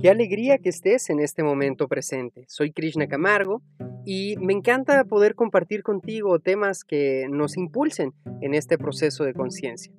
Qué alegría que estés en este momento presente. Soy Krishna Camargo y me encanta poder compartir contigo temas que nos impulsen en este proceso de conciencia.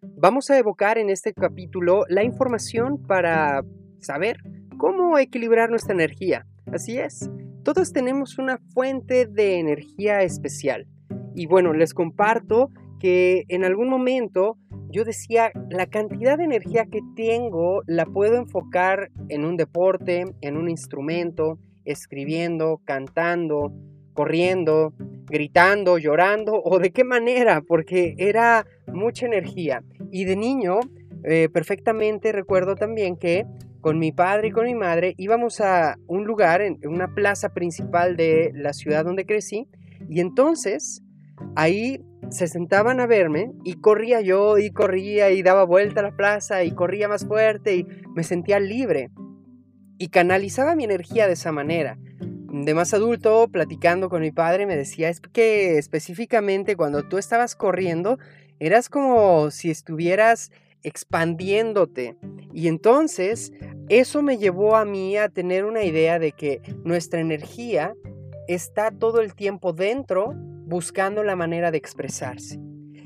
Vamos a evocar en este capítulo la información para saber cómo equilibrar nuestra energía. Así es, todos tenemos una fuente de energía especial. Y bueno, les comparto que en algún momento yo decía, la cantidad de energía que tengo la puedo enfocar en un deporte, en un instrumento, escribiendo, cantando, corriendo, gritando, llorando o de qué manera, porque era mucha energía. Y de niño, eh, perfectamente recuerdo también que con mi padre y con mi madre íbamos a un lugar, en una plaza principal de la ciudad donde crecí, y entonces ahí se sentaban a verme y corría yo y corría y daba vuelta a la plaza y corría más fuerte y me sentía libre. Y canalizaba mi energía de esa manera. De más adulto, platicando con mi padre, me decía, es que específicamente cuando tú estabas corriendo, eras como si estuvieras expandiéndote. Y entonces, eso me llevó a mí a tener una idea de que nuestra energía está todo el tiempo dentro buscando la manera de expresarse.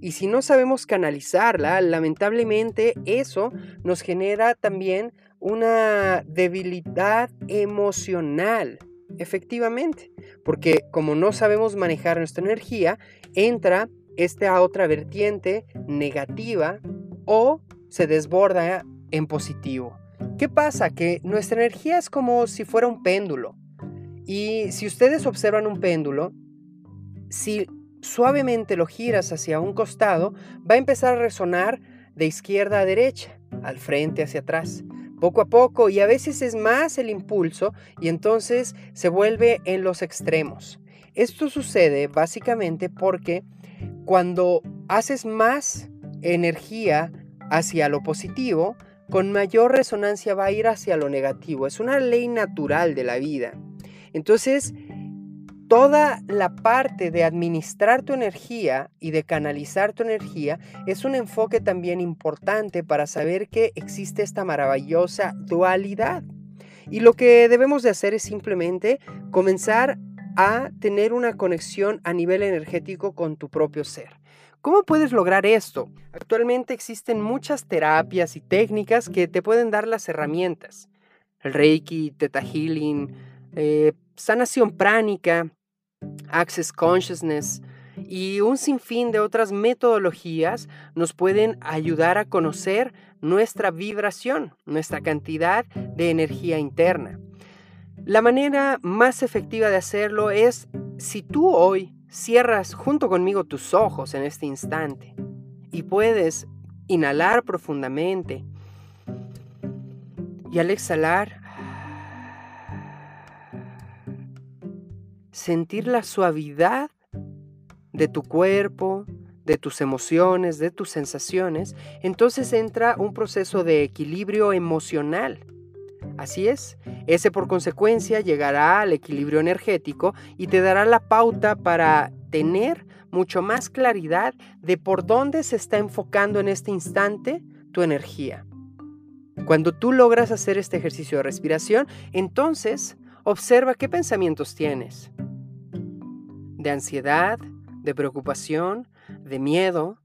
Y si no sabemos canalizarla, lamentablemente eso nos genera también una debilidad emocional, efectivamente, porque como no sabemos manejar nuestra energía, entra esta otra vertiente negativa o se desborda en positivo. ¿Qué pasa? Que nuestra energía es como si fuera un péndulo. Y si ustedes observan un péndulo, si suavemente lo giras hacia un costado, va a empezar a resonar de izquierda a derecha, al frente hacia atrás, poco a poco y a veces es más el impulso y entonces se vuelve en los extremos. Esto sucede básicamente porque cuando haces más energía hacia lo positivo, con mayor resonancia va a ir hacia lo negativo. Es una ley natural de la vida. Entonces, toda la parte de administrar tu energía y de canalizar tu energía es un enfoque también importante para saber que existe esta maravillosa dualidad. Y lo que debemos de hacer es simplemente comenzar a tener una conexión a nivel energético con tu propio ser. ¿Cómo puedes lograr esto? Actualmente existen muchas terapias y técnicas que te pueden dar las herramientas. El Reiki, Theta Healing, eh, sanación pránica, Access Consciousness y un sinfín de otras metodologías nos pueden ayudar a conocer nuestra vibración, nuestra cantidad de energía interna. La manera más efectiva de hacerlo es si tú hoy cierras junto conmigo tus ojos en este instante y puedes inhalar profundamente y al exhalar sentir la suavidad de tu cuerpo, de tus emociones, de tus sensaciones, entonces entra un proceso de equilibrio emocional. Así es, ese por consecuencia llegará al equilibrio energético y te dará la pauta para tener mucho más claridad de por dónde se está enfocando en este instante tu energía. Cuando tú logras hacer este ejercicio de respiración, entonces observa qué pensamientos tienes de ansiedad, de preocupación, de miedo,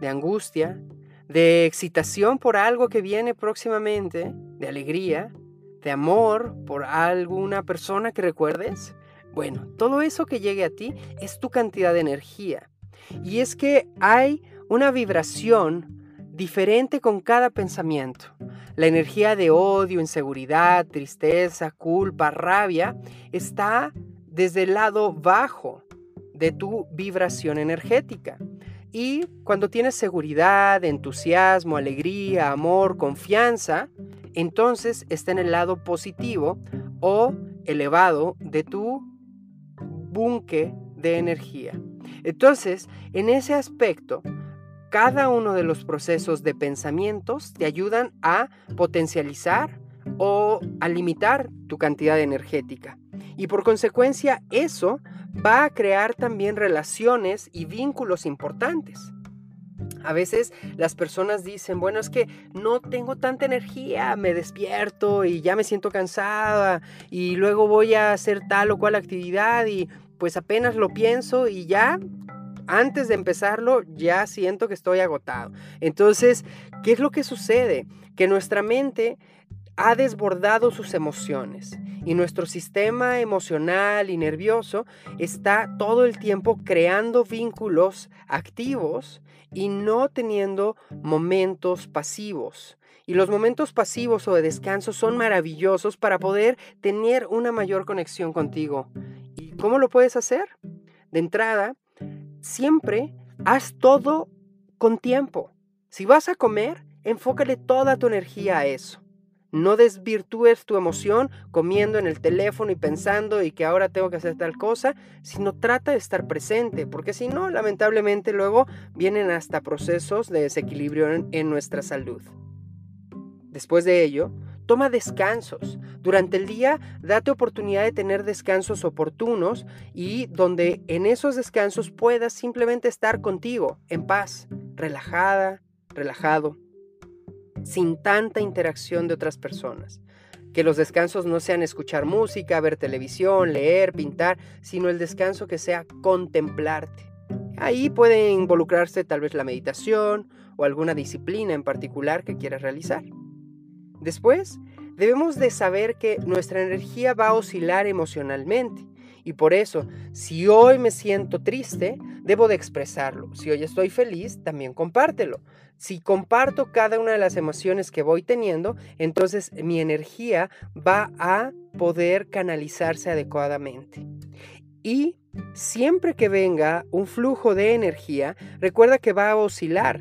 de angustia, de excitación por algo que viene próximamente, de alegría, de amor por alguna persona que recuerdes. Bueno, todo eso que llegue a ti es tu cantidad de energía. Y es que hay una vibración diferente con cada pensamiento. La energía de odio, inseguridad, tristeza, culpa, rabia está desde el lado bajo de tu vibración energética. Y cuando tienes seguridad, entusiasmo, alegría, amor, confianza, entonces está en el lado positivo o elevado de tu búnker de energía. Entonces, en ese aspecto, cada uno de los procesos de pensamientos te ayudan a potencializar o a limitar tu cantidad energética. Y por consecuencia eso va a crear también relaciones y vínculos importantes. A veces las personas dicen, bueno, es que no tengo tanta energía, me despierto y ya me siento cansada y luego voy a hacer tal o cual actividad y pues apenas lo pienso y ya antes de empezarlo ya siento que estoy agotado. Entonces, ¿qué es lo que sucede? Que nuestra mente ha desbordado sus emociones y nuestro sistema emocional y nervioso está todo el tiempo creando vínculos activos y no teniendo momentos pasivos. Y los momentos pasivos o de descanso son maravillosos para poder tener una mayor conexión contigo. ¿Y cómo lo puedes hacer? De entrada, siempre haz todo con tiempo. Si vas a comer, enfócale toda tu energía a eso. No desvirtúes tu emoción comiendo en el teléfono y pensando y que ahora tengo que hacer tal cosa, sino trata de estar presente, porque si no, lamentablemente luego vienen hasta procesos de desequilibrio en, nuestra salud. Después de ello, toma descansos. Durante el día, date oportunidad de tener descansos oportunos y donde en esos descansos puedas simplemente estar contigo, en paz, relajada, relajado sin tanta interacción de otras personas. Que los descansos no sean escuchar música, ver televisión, leer, pintar, sino el descanso que sea contemplarte. Ahí puede involucrarse tal vez la meditación o alguna disciplina en particular que quieras realizar. Después, debemos de saber que nuestra energía va a oscilar emocionalmente y por eso, si hoy me siento triste, debo de expresarlo. Si hoy estoy feliz, también compártelo. Si comparto cada una de las emociones que voy teniendo, entonces mi energía va a poder canalizarse adecuadamente. Y siempre que venga un flujo de energía, recuerda que va a oscilar.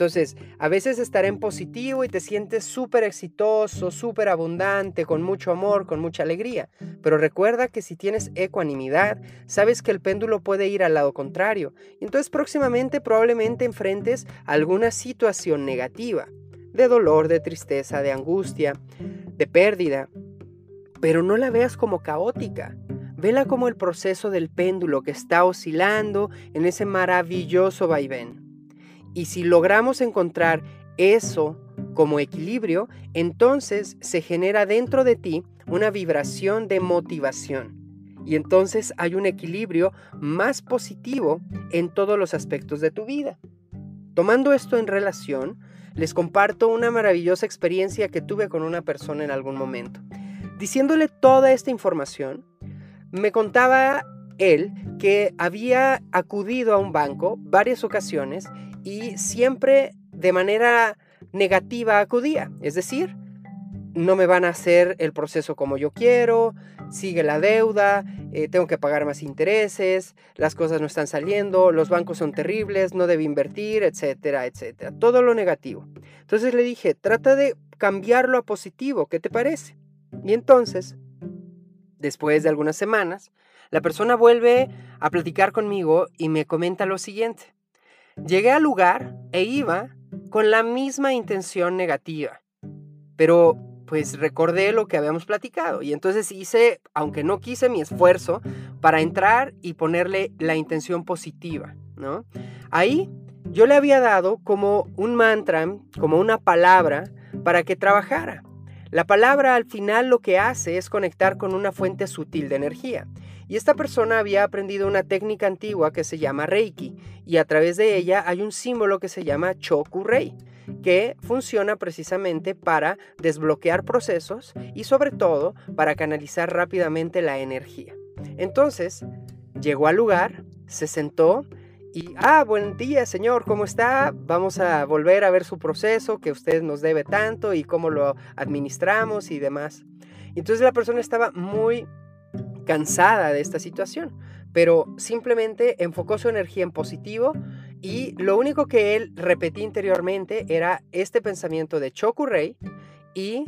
Entonces, a veces estar en positivo y te sientes súper exitoso, súper abundante, con mucho amor, con mucha alegría. Pero recuerda que si tienes ecuanimidad, sabes que el péndulo puede ir al lado contrario. Entonces próximamente probablemente enfrentes alguna situación negativa, de dolor, de tristeza, de angustia, de pérdida. Pero no la veas como caótica. Vela como el proceso del péndulo que está oscilando en ese maravilloso vaivén. Y si logramos encontrar eso como equilibrio, entonces se genera dentro de ti una vibración de motivación. Y entonces hay un equilibrio más positivo en todos los aspectos de tu vida. Tomando esto en relación, les comparto una maravillosa experiencia que tuve con una persona en algún momento. Diciéndole toda esta información, me contaba él que había acudido a un banco varias ocasiones y siempre de manera negativa acudía. Es decir, no me van a hacer el proceso como yo quiero, sigue la deuda, eh, tengo que pagar más intereses, las cosas no están saliendo, los bancos son terribles, no debe invertir, etcétera, etcétera. Todo lo negativo. Entonces le dije, trata de cambiarlo a positivo, ¿qué te parece? Y entonces, después de algunas semanas, la persona vuelve a platicar conmigo y me comenta lo siguiente. Llegué al lugar e iba con la misma intención negativa, pero pues recordé lo que habíamos platicado y entonces hice, aunque no quise mi esfuerzo, para entrar y ponerle la intención positiva, ¿no? Ahí yo le había dado como un mantra, como una palabra para que trabajara. La palabra al final lo que hace es conectar con una fuente sutil de energía. Y esta persona había aprendido una técnica antigua que se llama Reiki y a través de ella hay un símbolo que se llama Choku-Rei que funciona precisamente para desbloquear procesos y sobre todo para canalizar rápidamente la energía. Entonces, llegó al lugar, se sentó y, ah, buen día, señor, ¿cómo está? Vamos a volver a ver su proceso, que usted nos debe tanto y cómo lo administramos y demás. Entonces la persona estaba muy cansada de esta situación, pero simplemente enfocó su energía en positivo y lo único que él repetía interiormente era este pensamiento de Chokurei y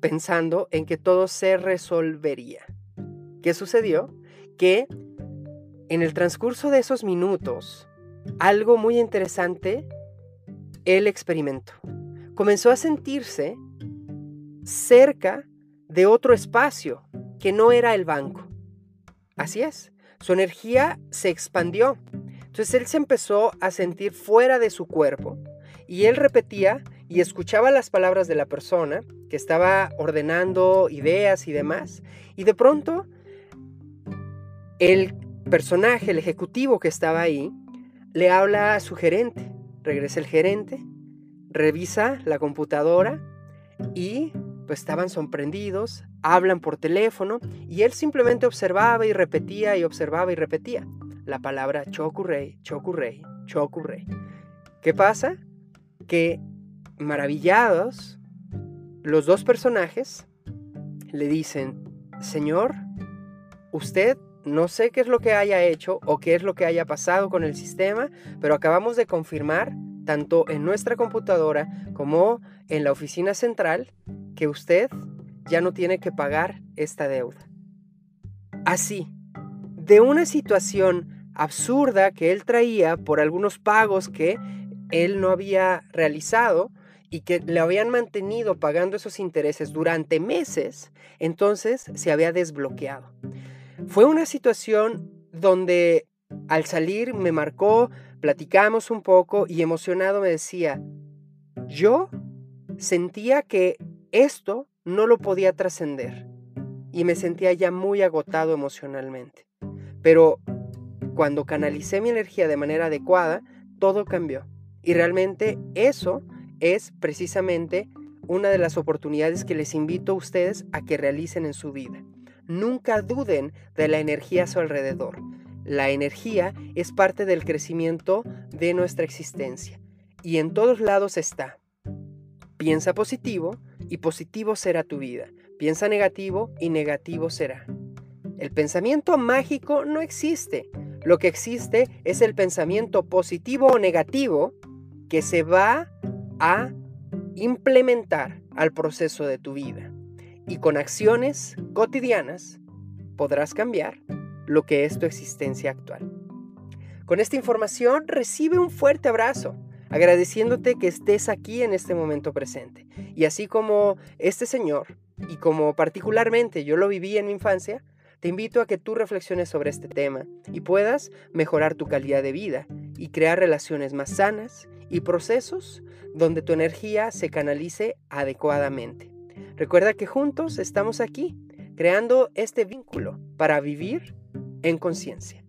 pensando en que todo se resolvería. ¿Qué sucedió? Que en el transcurso de esos minutos, algo muy interesante, él experimentó. Comenzó a sentirse cerca de otro espacio que no era el banco. Así es, su energía se expandió. Entonces él se empezó a sentir fuera de su cuerpo y él repetía y escuchaba las palabras de la persona que estaba ordenando ideas y demás. Y de pronto el personaje, el ejecutivo que estaba ahí, le habla a su gerente. Regresa el gerente, revisa la computadora y pues estaban sorprendidos, hablan por teléfono y él simplemente observaba y repetía y observaba y repetía la palabra Chokurei, Chokurei, Chokurei. ¿Qué pasa? Que maravillados, los dos personajes le dicen, Señor, usted no sé qué es lo que haya hecho o qué es lo que haya pasado con el sistema, pero acabamos de confirmar, tanto en nuestra computadora como en la oficina central, que usted ya no tiene que pagar esta deuda. Así, de una situación absurda que él traía por algunos pagos que él no había realizado y que le habían mantenido pagando esos intereses durante meses, entonces se había desbloqueado. Fue una situación donde al salir me marcó, platicamos un poco y emocionado me decía, yo sentía que esto no lo podía trascender y me sentía ya muy agotado emocionalmente. Pero cuando canalicé mi energía de manera adecuada, todo cambió. Y realmente eso es precisamente una de las oportunidades que les invito a ustedes a que realicen en su vida. Nunca duden de la energía a su alrededor. La energía es parte del crecimiento de nuestra existencia y en todos lados está. Piensa positivo y positivo será tu vida. Piensa negativo y negativo será. El pensamiento mágico no existe. Lo que existe es el pensamiento positivo o negativo que se va a implementar al proceso de tu vida. Y con acciones cotidianas podrás cambiar lo que es tu existencia actual. Con esta información recibe un fuerte abrazo, agradeciéndote que estés aquí en este momento presente. Y así como este señor, y como particularmente yo lo viví en mi infancia, te invito a que tú reflexiones sobre este tema y puedas mejorar tu calidad de vida y crear relaciones más sanas y procesos donde tu energía se canalice adecuadamente. Recuerda que juntos estamos aquí, creando este vínculo para vivir en conciencia.